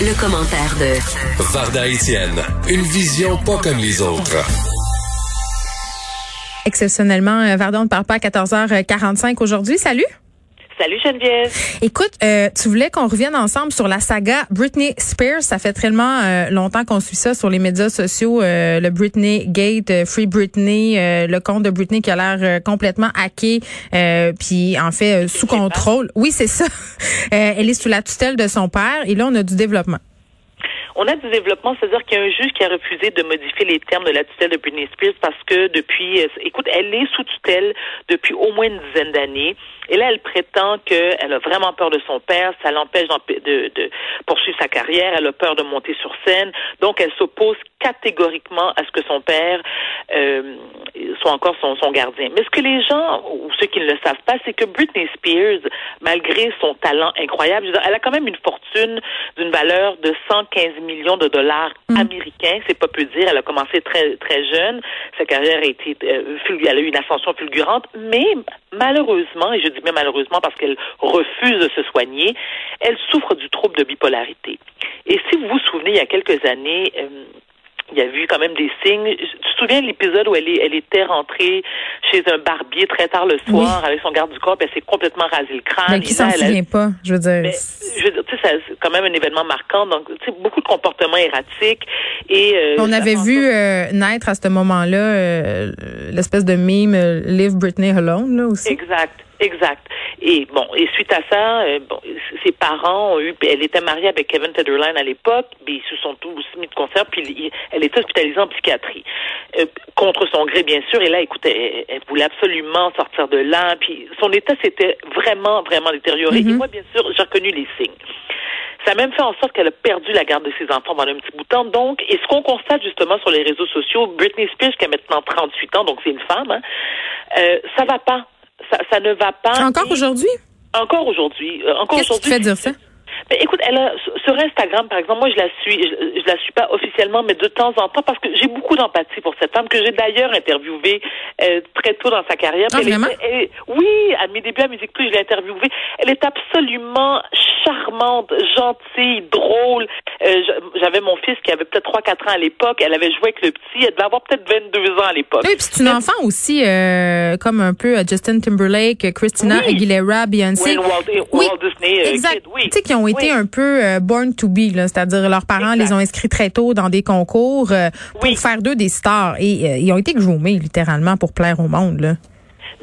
Le, commentaire de Varda Etienne, une vision pas comme les autres. Exceptionnellement, euh, Varda, on ne parle pas à 14h45 aujourd'hui. Salut! Salut Geneviève. Écoute, euh, tu voulais qu'on revienne ensemble sur la saga Britney Spears. Ça fait tellement euh, longtemps qu'on suit ça sur les médias sociaux, euh, le Britney Gate, Free Britney, le compte de Britney qui a l'air complètement hacké, puis en fait sous contrôle. Oui, c'est ça. elle est sous la tutelle de son père et là on a du développement. On a du développement, c'est-à-dire qu'il y a un juge qui a refusé de modifier les termes de la tutelle de Britney Spears parce que depuis, écoute, elle est sous tutelle depuis au moins une dizaine d'années. Et là, elle prétend qu'elle a vraiment peur de son père, ça l'empêche de, de, poursuivre sa carrière, elle a peur de monter sur scène, donc elle s'oppose catégoriquement à ce que son père euh, soit encore son, son gardien. Mais ce que les gens, ou ceux qui ne le savent pas, c'est que Britney Spears, malgré son talent incroyable, elle a quand même une fortune d'une valeur de 115 millions de dollars mm. américains, c'est pas peu dire. Elle a commencé très très jeune, sa carrière a été, euh, elle a eu une ascension fulgurante, mais malheureusement, et je dis bien malheureusement parce qu'elle refuse de se soigner, elle souffre du trouble de bipolarité. Et si vous vous souvenez, il y a quelques années, euh, il y a vu quand même des signes. Souviens de l'épisode où elle, est, elle était rentrée chez un barbier très tard le soir avec son garde du corps, puis elle s'est complètement rasé le crâne. Mais qui s'en souvient pas, je veux dire. je veux dire, tu sais, c'est quand même un événement marquant. Donc, tu sais, beaucoup de comportements erratiques. Et euh, on avait vu euh, naître à ce moment-là euh, l'espèce de meme Live Britney Alone là aussi. Exact. Exact. Et bon, et suite à ça, euh, bon, ses parents ont eu, elle était mariée avec Kevin Federline à l'époque, mais ils se sont tous mis de concert, puis elle était hospitalisée en psychiatrie euh, contre son gré bien sûr. Et là, écoutez, elle, voulait absolument sortir de là, puis son état s'était vraiment, vraiment détérioré. Et mm-hmm. moi, bien sûr, j'ai reconnu les signes. Ça a même fait en sorte qu'elle a perdu la garde de ses enfants pendant un petit bout de temps. Donc, et ce qu'on constate justement sur les réseaux sociaux, Britney Spears, qui a maintenant 38 ans, donc c'est une femme, hein, euh, ça va pas ça, ne va pas. Encore aujourd'hui? Encore aujourd'hui. Euh, encore Qu'est-ce qui fait dire ça? Mais écoute, elle a, sur Instagram, par exemple, moi je la suis, je, la suis pas officiellement, mais de temps en temps, parce que j'ai beaucoup d'empathie pour cette femme que j'ai d'ailleurs interviewée euh, très tôt dans sa carrière. Ah, vraiment? oui, à mes débuts à Musique Plus, je l'ai interviewée. Elle est absolument charmante, gentille, drôle. Euh, j'avais mon fils qui avait peut-être 3-4 ans à l'époque. Elle avait joué avec le petit. Elle devait avoir peut-être 22 ans à l'époque. Oui, puis c'est une enfant aussi, euh, comme un peu Justin Timberlake, Christina Aguilera, Beyoncé. oui, Walt Disney, exact. oui. Tu sais, qui ont été un peu euh, born to be, c'est-à-dire leurs parents les ont inscrits très tôt dans des concours euh, pour faire d'eux des stars. Et euh, ils ont été groomés, littéralement, pour plaire au monde. Là.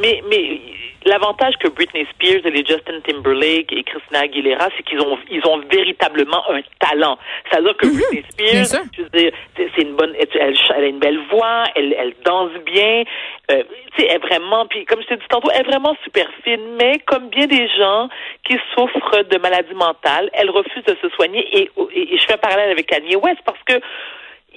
Mais, mais L'avantage que Britney Spears et les Justin Timberlake et Christina Aguilera, c'est qu'ils ont ils ont véritablement un talent. C'est-à-dire que mhm. Britney Spears, c'est une bonne, elle, a une belle voix, elle, elle danse bien, euh, tu sais, elle est vraiment, puis comme je t'ai dit tantôt, elle est vraiment super fine. Mais comme bien des gens qui souffrent de maladies mentales, elle refuse de se soigner. Et, et, et je fais un parallèle avec Kanye West parce que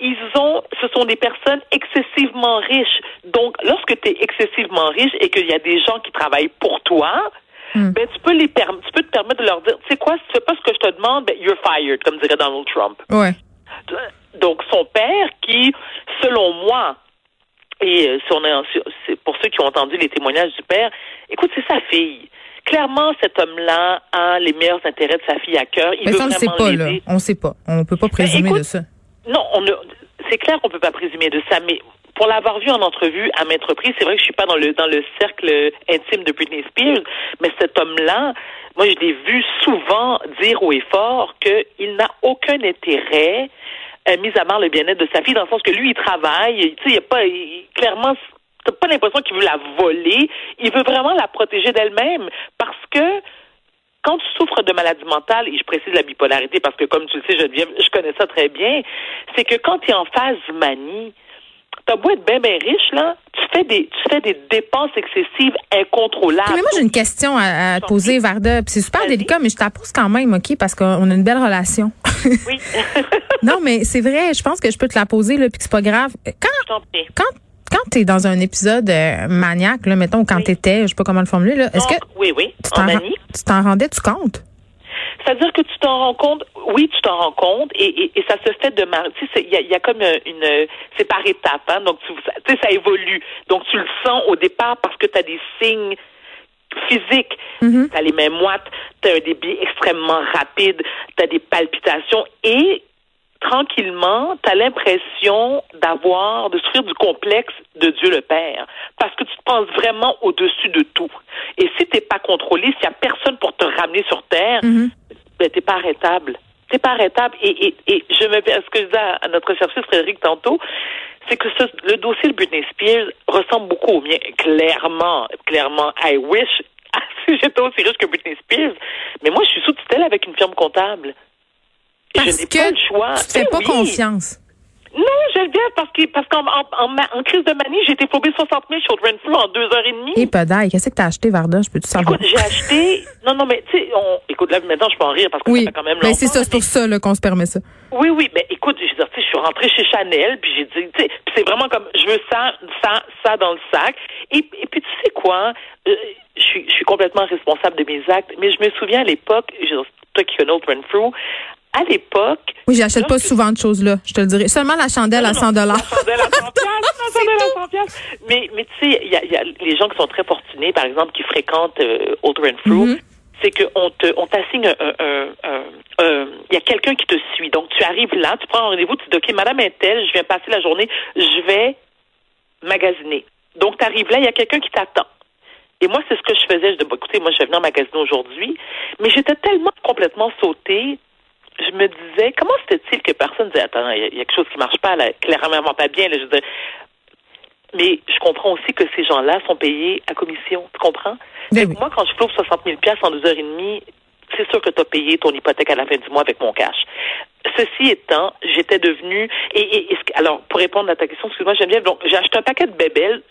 ils ont, ce sont des personnes excessivement riches. Donc, lorsque tu es excessivement riche et qu'il y a des gens qui travaillent pour toi, hmm. ben, tu peux les tu peux te permettre de leur dire, tu sais quoi, si tu fais pas ce que je te demande, ben, you're fired, comme dirait Donald Trump. Ouais. Donc, son père, qui, selon moi, et euh, si on est, pour ceux qui ont entendu les témoignages du père, écoute, c'est sa fille clairement, cet homme-là a les meilleurs intérêts de sa fille à cœur. Il Mais veut ça, on ne sait pas, là. On sait pas. On peut pas ben, présumer de ça. Non, on c'est clair qu'on peut pas présumer de ça, mais pour l'avoir vu en entrevue à maintes reprises, c'est vrai que je suis pas dans le dans le cercle intime de Britney Spears, mais cet homme-là, moi je l'ai vu souvent dire haut et fort qu'il n'a aucun intérêt euh, mis à part le bien-être de sa fille, dans le sens que lui il travaille, tu sais, il a pas clairement t'as pas l'impression qu'il veut la voler, il veut vraiment la protéger d'elle-même parce que quand tu souffres de maladie mentale, et je précise la bipolarité parce que comme tu le sais, Geneviève, je connais ça très bien, c'est que quand tu es en phase manie, t'as beau être bien, bien riche, là, tu fais des, tu fais des dépenses excessives incontrôlables. Mais moi, j'ai une question à, à te poser, Varda. C'est super délicat, mais je t'en pose quand même, OK, parce qu'on a une belle relation. Oui. non, mais c'est vrai, je pense que je peux te la poser, là, puis c'est pas grave. Quand, quand, quand t'es dans un épisode euh, maniaque, là, mettons, ou quand Oui. t'étais, je sais pas comment le formuler, là, est-ce que oui, oui, tu en manie. Tu t'en rendais, tu comptes? C'est-à-dire que tu t'en rends compte, oui, tu t'en rends compte, et, et, et ça se fait de mar- tu sais, c'est- il y a, y a comme euh, une, euh, c'est par étapes, hein, donc tu sais, ça évolue. Donc tu le sens au départ parce que tu as des signes physiques. Mhm. Tu as les mains moites, tu as un débit extrêmement rapide, tu as des palpitations et tranquillement, tu as l'impression d'avoir, de souffrir du complexe de Dieu le Père. Parce que tu te penses vraiment au-dessus de tout. Et si t'es pas contrôlé, s'il n'y a personne pour te ramener sur Terre, ben, t'es pas arrêtable. T'es pas arrêtable. Et, et, et je me ce que je disais à, notre chercheuse Frédéric tantôt, c'est que ce- le dossier de Britney Spears ressemble beaucoup au mien. Clairement, clairement, I wish si j'étais aussi riche que Britney Spears. Mais moi, je suis sous tutelle avec une firme comptable. Parce je n'ai que pas le choix. tu fais Ben pas oui. confiance. Non, je le dis parce que parce qu'en en, en, ma- en crise de manie, j'ai été flobée 60 000 chez Audrey Flu en deux heures et demie. Et pedaille, qu'est-ce que t'as acheté, Varda? Je peux tout savoir? Écoute, j'ai acheté. Non, non, mais tu sais, on... écoute, là, maintenant, je peux en rire parce que oui, ça fait quand même ben, longtemps. c'est ça, c'est pour ça qu'on se permet ça. Oui, oui, mais écoute, je je suis rentrée chez Chanel, puis j'ai dit, tu sais, c'est vraiment comme, je veux ça, ça, ça dans le sac. Et, et puis, tu sais quoi, euh, je suis, je suis complètement responsable de mes actes, mais je me souviens à l'époque, toi qui connais Old Through, à l'époque, Oui, j'achète pas souvent de choses là, je te le dirais. Seulement la chandelle à 100 la dollars. chandelle à 100 piastres, la chandelle à 100 piastres. Mais, mais tu sais, il y a, y a les gens qui sont très fortunés, par exemple, qui fréquentent euh, Old Through, Mhm. c'est qu'on te, on t'assigne un, un, un- un- il y a quelqu'un qui te suit. Donc, tu arrives là, tu prends un rendez-vous, tu dis, OK, Madame Intel, je viens passer la journée, je vais magasiner. Donc, tu arrives là, il y a quelqu'un qui t'attend. Et moi, c'est ce que je faisais. Je dis, bon, écoutez, moi, je vais venir magasiner aujourd'hui. Mais j'étais tellement complètement sautée. Je me disais, comment se fait-il que personne disait, attends, il y, a- il y a quelque chose qui marche pas, là, clairement pas bien. Là, je veux dire. Mais je comprends aussi que ces gens-là sont payés à commission. Tu comprends? Ben oui. Moi, quand je floue 60 000 en deux heures et demie, c'est sûr que tu as payé ton hypothèque à la fin du mois avec mon cash. Ceci étant, j'étais devenue et, et- alors pour répondre à ta question, excuse-moi Geneviève, donc j'ai acheté un paquet de bébelles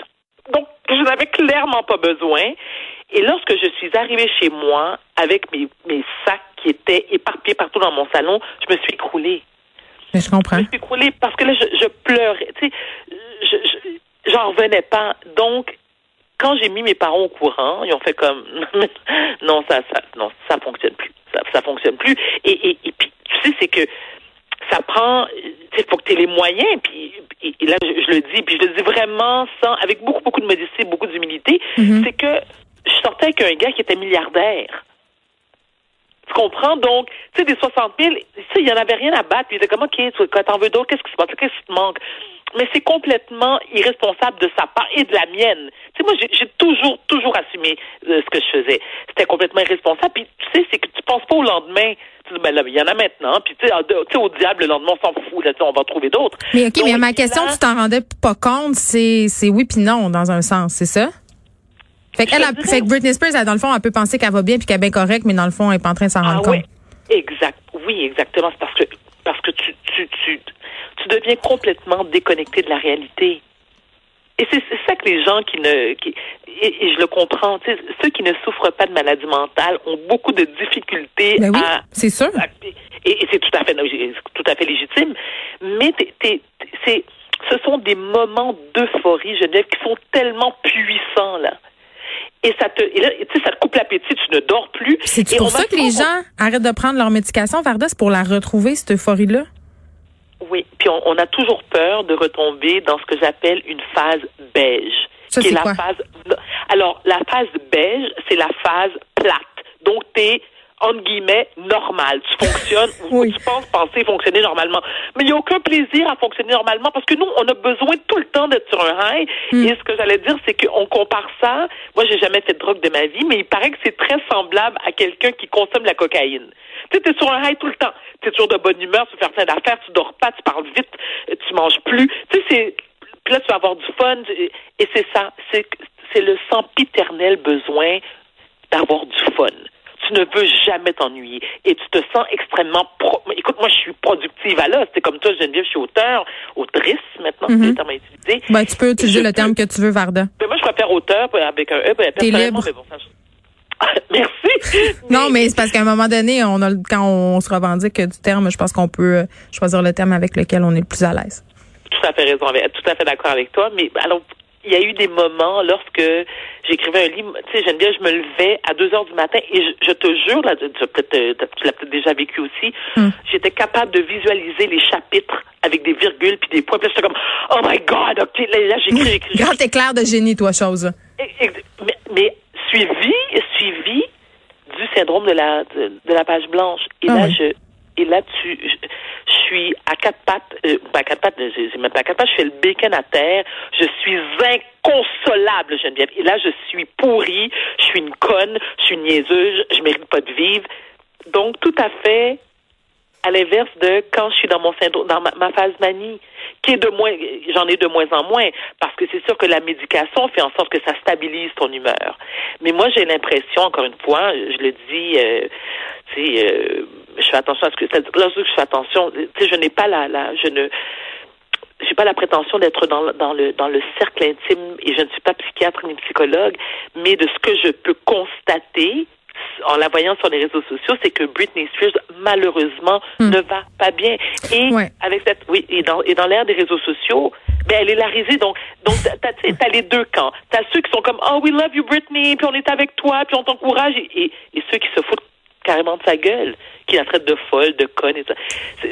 donc je n'avais clairement pas besoin. Et lorsque je suis arrivée chez moi avec mes, mes sacs qui étaient éparpillés partout dans mon salon, je me suis écroulée. Mais je comprends. Je me suis écroulée parce que là, je, je pleurais. Tu sais, je, je- j'en revenais pas. Donc, quand j'ai mis mes parents au courant, ils ont fait comme non, ça, ça, non, ça fonctionne plus. Ça, ça fonctionne plus. Et, et, et puis, tu sais, c'est que ça prend, tu sais, faut que tu aies les moyens. Puis, et, et là, je, je le dis, puis je le dis vraiment sans, avec beaucoup, beaucoup de modestie, beaucoup d'humilité, Mhm. c'est que je sortais avec un gars qui était milliardaire. Tu comprends? Donc, tu sais, des 60 000, tu sais, il y en avait rien à battre. Puis il était comme, OK, tu quand t'en veux d'autres, qu'est-ce qui se passe? Qu'est-ce qui te manque? Mais c'est complètement irresponsable de sa part et de la mienne. Tu sais, moi, j'ai toujours, toujours assumé euh, ce que je faisais. C'était complètement irresponsable. Puis, tu sais, c'est que tu penses pas au lendemain. Tu dis, ben là, il y en a maintenant. Puis, tu sais, au diable, le lendemain, on s'en fout. Là, on va trouver d'autres. Mais OK, Donc, mais ma question, là- tu t'en rendais pas compte, c'est c'est oui puis non dans un sens, c'est ça? Fait Je dirais- fait que Britney Spears, elle, dans le fond, elle peut penser qu'elle va bien puis qu'elle est bien correcte, mais dans le fond, elle est pas en train de s'en Ah rendre oui, compte. exact. Oui, exactement. C'est parce que parce que tu tu tu tu deviens complètement déconnecté de la réalité. Et c'est ça que les gens qui ne qui et, et je le comprends, ceux qui ne souffrent pas de maladie mentale ont beaucoup de difficultés Ben oui, à c'est sûr. à- et, et c'est tout à fait tout à fait légitime, mais c'est ce sont des moments d'euphorie, Geneviève, qui sont tellement puissants là. Et ça te, et là, tu sais, ça te coupe l'appétit, tu ne dors plus. C'est pour ça que les gens arrêtent de prendre leur médication, Varda, c'est pour la retrouver, cette euphorie-là? Oui, puis on, on a toujours peur de retomber dans ce que j'appelle une phase beige. Ça, qui est c'est la quoi? phase. Alors, la phase beige, c'est la phase plate. Donc, t'es entre guillemets normal. Tu fonctionnes ou Oui. tu penses penser fonctionner normalement. Mais il n'y a aucun plaisir à fonctionner normalement parce que nous, on a besoin tout le temps d'être sur un high. Hmm. Et ce que j'allais dire, c'est qu'on compare ça. Moi, j'ai jamais fait de drogue de ma vie, mais il paraît que c'est très semblable à quelqu'un qui consomme la cocaïne. Tu sais, t'es sur un high tout le temps. T'es toujours de bonne humeur, tu fais plein d'affaires, tu dors pas, tu parles vite, tu manges plus. Tu sais, c'est, puis là, tu vas avoir du fun. Et c'est ça. C'est, c'est le sempiternel besoin d'avoir du fun. Tu ne veux jamais t'ennuyer et tu te sens extrêmement pro... écoute moi je suis productive à l'os c'est comme toi Geneviève je suis auteur autrice maintenant c'est le terme à utiliser Ben, tu peux utiliser le terme que tu veux, Varda. mais moi je préfère auteur avec un E ben, personnellement, libre. mais bon, ça, je- merci Non, mais c'est parce qu'à un moment donné, on a, quand on se revendique du terme, je pense qu'on peut euh, choisir le terme avec lequel on est le plus à l'aise. tout à fait raison, tout à fait d'accord avec toi. Mais alors, il y a eu des moments lorsque j'écrivais un livre, tu sais, Geneviève, je me levais à 2 heures du matin et je, je te jure, là, tu, euh, tu l'as peut-être déjà vécu aussi, Hmm. j'étais capable de visualiser les chapitres avec des virgules puis des points. Puis j'étais comme, oh my God, ok, là, là, j'écris, j'écris. Grand éclair de génie, toi, chose. Et- et- Mais, mais suivi, suivi du syndrome de la de, de la page blanche. Et Ah là, oui. je et là, tu, je suis à quatre pattes, euh, pas à quatre pattes, j'ai même pas à quatre pattes, je fais le bacon à terre. Je suis inconsolable, Geneviève. Et là, je suis pourrie, je suis une conne, je suis une niaiseuse, je mérite pas de vivre. Donc, tout à fait à l'inverse de quand je suis dans mon syndrome, dans ma, ma phase manie, qui est de moins, j'en ai de moins en moins, parce que c'est sûr que la médication fait en sorte que ça stabilise ton humeur. Mais moi, j'ai l'impression, encore une fois, je le dis, euh, tu sais, euh, je fais attention à ce que, lorsque je fais attention, tu sais, je n'ai pas la, la, je ne, j'ai pas la prétention d'être dans, le- dans le dans le cercle intime et je ne suis pas psychiatre ni psychologue, mais de ce que je peux constater en la voyant sur les réseaux sociaux, c'est que Britney Spears malheureusement ne va pas bien. Et Ouais. avec cette oui et dans et dans l'ère des réseaux sociaux, ben elle est la risée donc donc t'as t'as les deux camps. T'as ceux qui sont comme oh we love you Britney puis on est avec toi puis on t'encourage et, et et ceux qui se foutent carrément de sa gueule, qui la traite de folle, de conne et ça.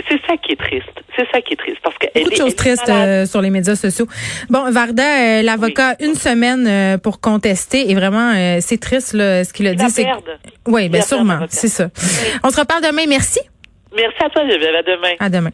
C'est ça qui est triste. C'est ça qui est triste parce que Beaucoup de choses tristes euh, sur les médias sociaux. Bon, Varda, euh, l'avocat, une semaine euh, pour contester et vraiment, euh, c'est triste là, ce qu'il a dit. c'est. Oui, bien sûrement, c'est ça. On se reparle demain. Merci. Merci à toi, Geneviève. À demain. À demain.